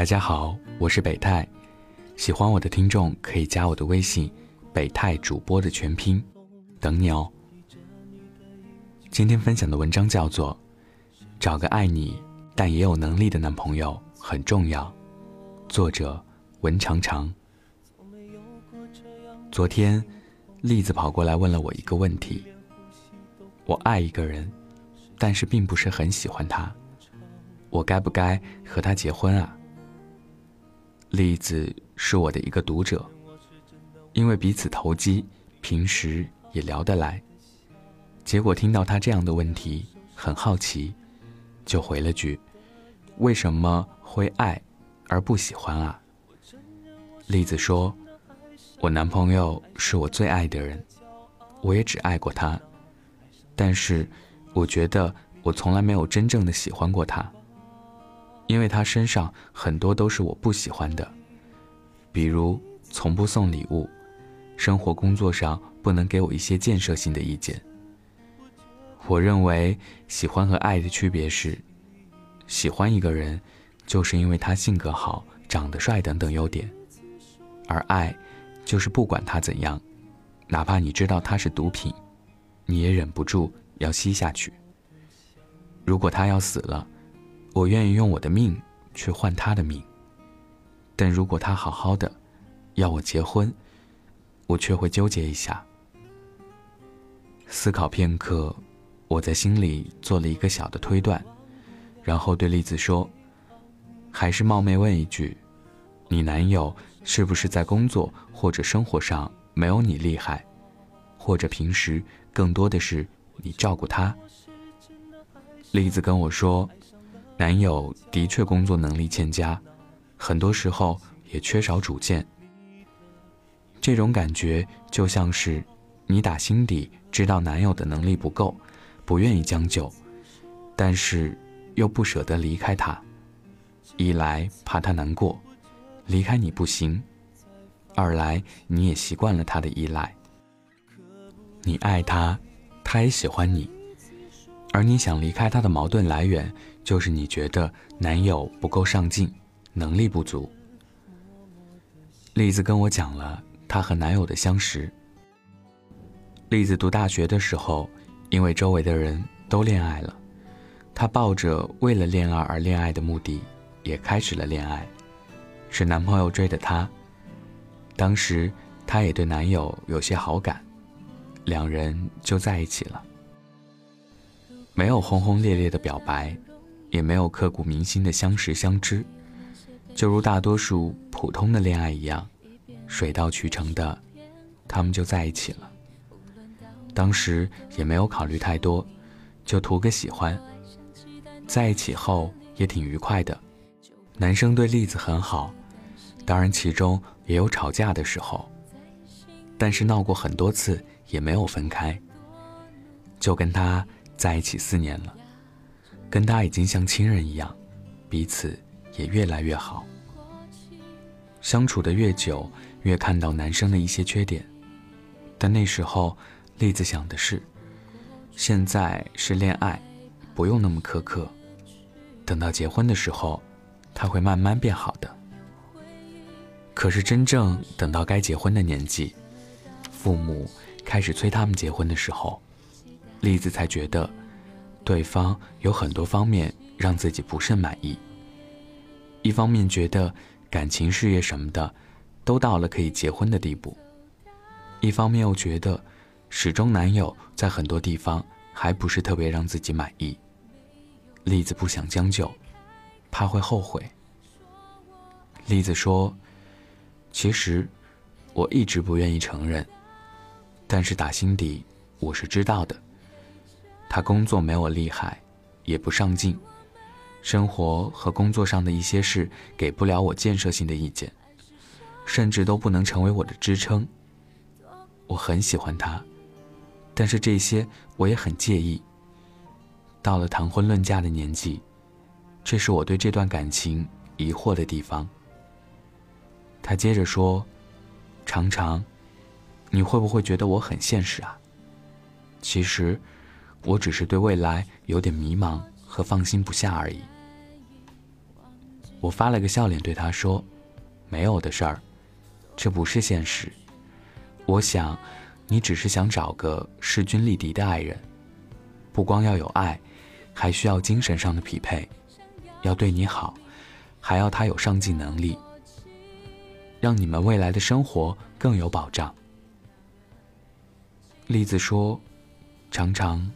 大家好，我是北泰，喜欢我的听众可以加我的微信“北泰主播”的全拼，等你哦。今天分享的文章叫做《找个爱你但也有能力的男朋友很重要》，作者文长长。昨天，栗子跑过来问了我一个问题：我爱一个人，但是并不是很喜欢他，我该不该和他结婚啊？栗子是我的一个读者，因为彼此投机，平时也聊得来。结果听到他这样的问题，很好奇，就回了句：“为什么会爱而不喜欢啊？”栗子说：“我男朋友是我最爱的人，我也只爱过他，但是我觉得我从来没有真正的喜欢过他。”因为他身上很多都是我不喜欢的，比如从不送礼物，生活工作上不能给我一些建设性的意见。我认为喜欢和爱的区别是，喜欢一个人，就是因为他性格好、长得帅等等优点，而爱，就是不管他怎样，哪怕你知道他是毒品，你也忍不住要吸下去。如果他要死了。我愿意用我的命去换他的命，但如果他好好的要我结婚，我却会纠结一下。思考片刻，我在心里做了一个小的推断，然后对栗子说：“还是冒昧问一句，你男友是不是在工作或者生活上没有你厉害，或者平时更多的是你照顾他？”栗子跟我说。男友的确工作能力欠佳，很多时候也缺少主见。这种感觉就像是你打心底知道男友的能力不够，不愿意将就，但是又不舍得离开他。一来怕他难过，离开你不行；二来你也习惯了他的依赖。你爱他，他也喜欢你，而你想离开他的矛盾来源。就是你觉得男友不够上进，能力不足。栗子跟我讲了她和男友的相识。栗子读大学的时候，因为周围的人都恋爱了，她抱着为了恋爱而恋爱的目的，也开始了恋爱。是男朋友追的她，当时她也对男友有些好感，两人就在一起了。没有轰轰烈烈的表白。也没有刻骨铭心的相识相知，就如大多数普通的恋爱一样，水到渠成的，他们就在一起了。当时也没有考虑太多，就图个喜欢。在一起后也挺愉快的，男生对栗子很好，当然其中也有吵架的时候，但是闹过很多次也没有分开，就跟他在一起四年了。跟他已经像亲人一样，彼此也越来越好。相处的越久，越看到男生的一些缺点，但那时候，栗子想的是，现在是恋爱，不用那么苛刻。等到结婚的时候，他会慢慢变好的。可是真正等到该结婚的年纪，父母开始催他们结婚的时候，栗子才觉得。对方有很多方面让自己不甚满意。一方面觉得感情、事业什么的都到了可以结婚的地步；一方面又觉得始终男友在很多地方还不是特别让自己满意。栗子不想将就，怕会后悔。栗子说：“其实我一直不愿意承认，但是打心底我是知道的。”他工作没我厉害，也不上进，生活和工作上的一些事给不了我建设性的意见，甚至都不能成为我的支撑。我很喜欢他，但是这些我也很介意。到了谈婚论嫁的年纪，这是我对这段感情疑惑的地方。他接着说：“常常，你会不会觉得我很现实啊？其实。”我只是对未来有点迷茫和放心不下而已。我发了个笑脸对他说：“没有的事儿，这不是现实。我想，你只是想找个势均力敌的爱人，不光要有爱，还需要精神上的匹配，要对你好，还要他有上进能力，让你们未来的生活更有保障。”栗子说：“常常，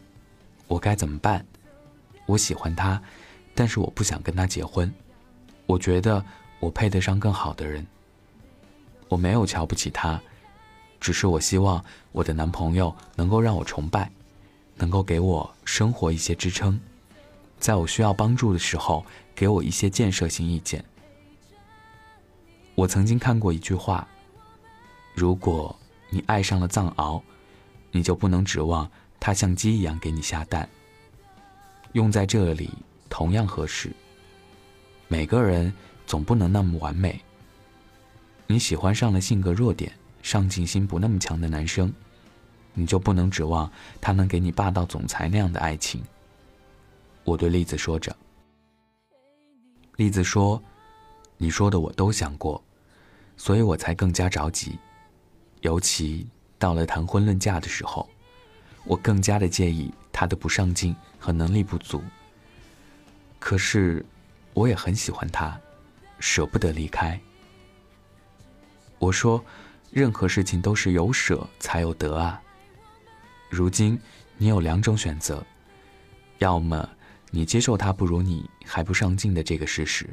我该怎么办？我喜欢他，但是我不想跟他结婚。”我觉得我配得上更好的人。我没有瞧不起他，只是我希望我的男朋友能够让我崇拜，能够给我生活一些支撑，在我需要帮助的时候给我一些建设性意见。我曾经看过一句话：如果你爱上了藏獒，你就不能指望它像鸡一样给你下蛋。用在这里同样合适。每个人总不能那么完美。你喜欢上了性格弱点、上进心不那么强的男生，你就不能指望他能给你霸道总裁那样的爱情。我对栗子说着。栗子说：“你说的我都想过，所以我才更加着急。尤其到了谈婚论嫁的时候，我更加的介意他的不上进和能力不足。可是……”我也很喜欢他，舍不得离开。我说，任何事情都是有舍才有得啊。如今你有两种选择，要么你接受他不如你还不上进的这个事实，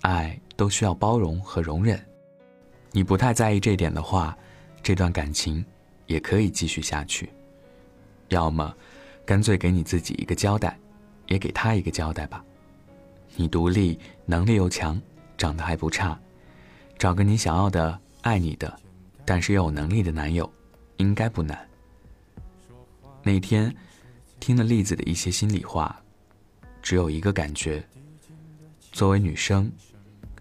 爱都需要包容和容忍。你不太在意这点的话，这段感情也可以继续下去。要么，干脆给你自己一个交代，也给他一个交代吧。你独立，能力又强，长得还不差，找个你想要的、爱你的，但是又有能力的男友，应该不难。那天，听了栗子的一些心里话，只有一个感觉：作为女生，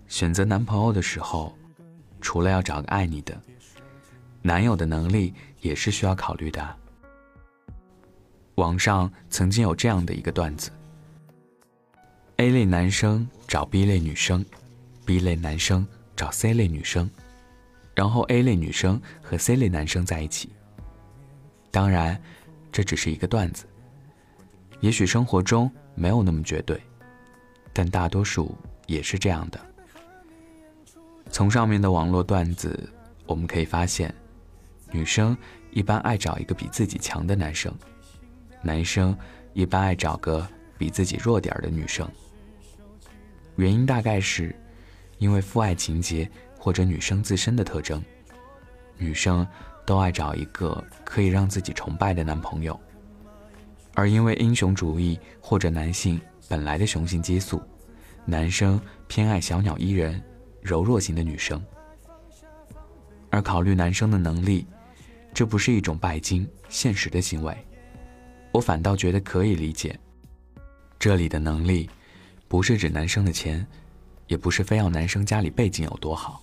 选择男朋友的时候，除了要找个爱你的，男友的能力也是需要考虑的。网上曾经有这样的一个段子。A 类男生找 B 类女生，B 类男生找 C 类女生，然后 A 类女生和 C 类男生在一起。当然，这只是一个段子。也许生活中没有那么绝对，但大多数也是这样的。从上面的网络段子，我们可以发现，女生一般爱找一个比自己强的男生，男生一般爱找个比自己弱点的女生。原因大概是，因为父爱情节或者女生自身的特征，女生都爱找一个可以让自己崇拜的男朋友，而因为英雄主义或者男性本来的雄性激素，男生偏爱小鸟依人、柔弱型的女生。而考虑男生的能力，这不是一种拜金现实的行为，我反倒觉得可以理解。这里的能力。不是指男生的钱，也不是非要男生家里背景有多好。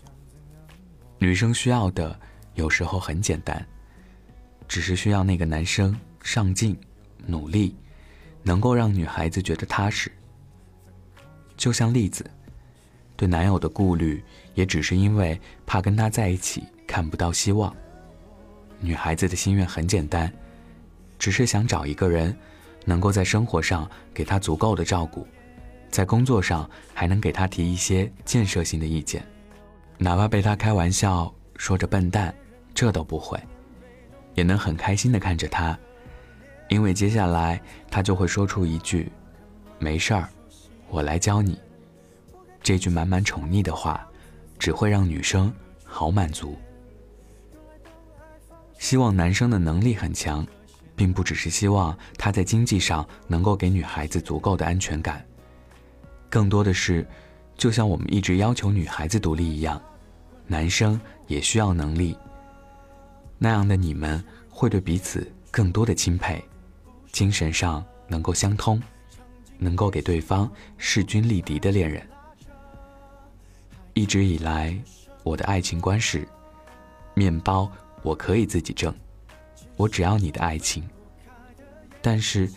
女生需要的有时候很简单，只是需要那个男生上进、努力，能够让女孩子觉得踏实。就像栗子，对男友的顾虑也只是因为怕跟他在一起看不到希望。女孩子的心愿很简单，只是想找一个人，能够在生活上给他足够的照顾。在工作上还能给他提一些建设性的意见，哪怕被他开玩笑说着笨蛋，这都不会，也能很开心的看着他，因为接下来他就会说出一句：“没事儿，我来教你。”这句满满宠溺的话，只会让女生好满足。希望男生的能力很强，并不只是希望他在经济上能够给女孩子足够的安全感。更多的是，就像我们一直要求女孩子独立一样，男生也需要能力。那样的你们会对彼此更多的钦佩，精神上能够相通，能够给对方势均力敌的恋人。一直以来，我的爱情观是：面包我可以自己挣，我只要你的爱情。但是，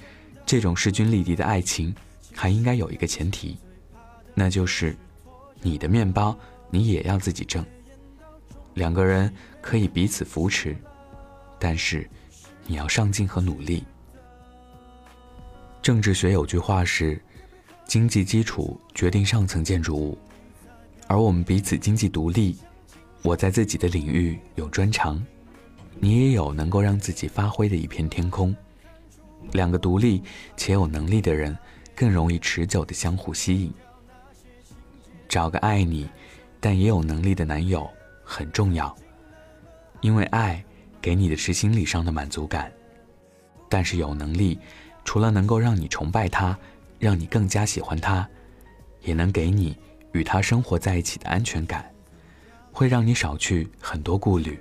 这种势均力敌的爱情，还应该有一个前提。那就是你的面包你也要自己挣。两个人可以彼此扶持，但是你要上进和努力。政治学有句话是：经济基础决定上层建筑物，而我们彼此经济独立。我在自己的领域有专长，你也有能够让自己发挥的一片天空。两个独立且有能力的人，更容易持久的相互吸引。找个爱你，但也有能力的男友很重要，因为爱给你的是心理上的满足感，但是有能力，除了能够让你崇拜他，让你更加喜欢他，也能给你与他生活在一起的安全感。会让你少去很多顾虑。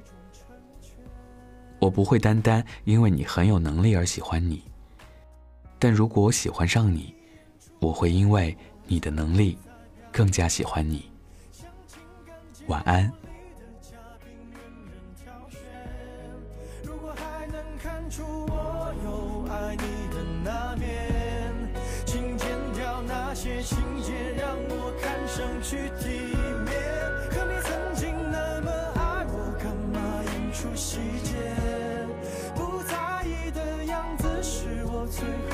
我不会单单因为你很有能力而喜欢你，但如果我喜欢上你，我会因为你的能力更加喜欢你。晚安。情节让我看上去低成全。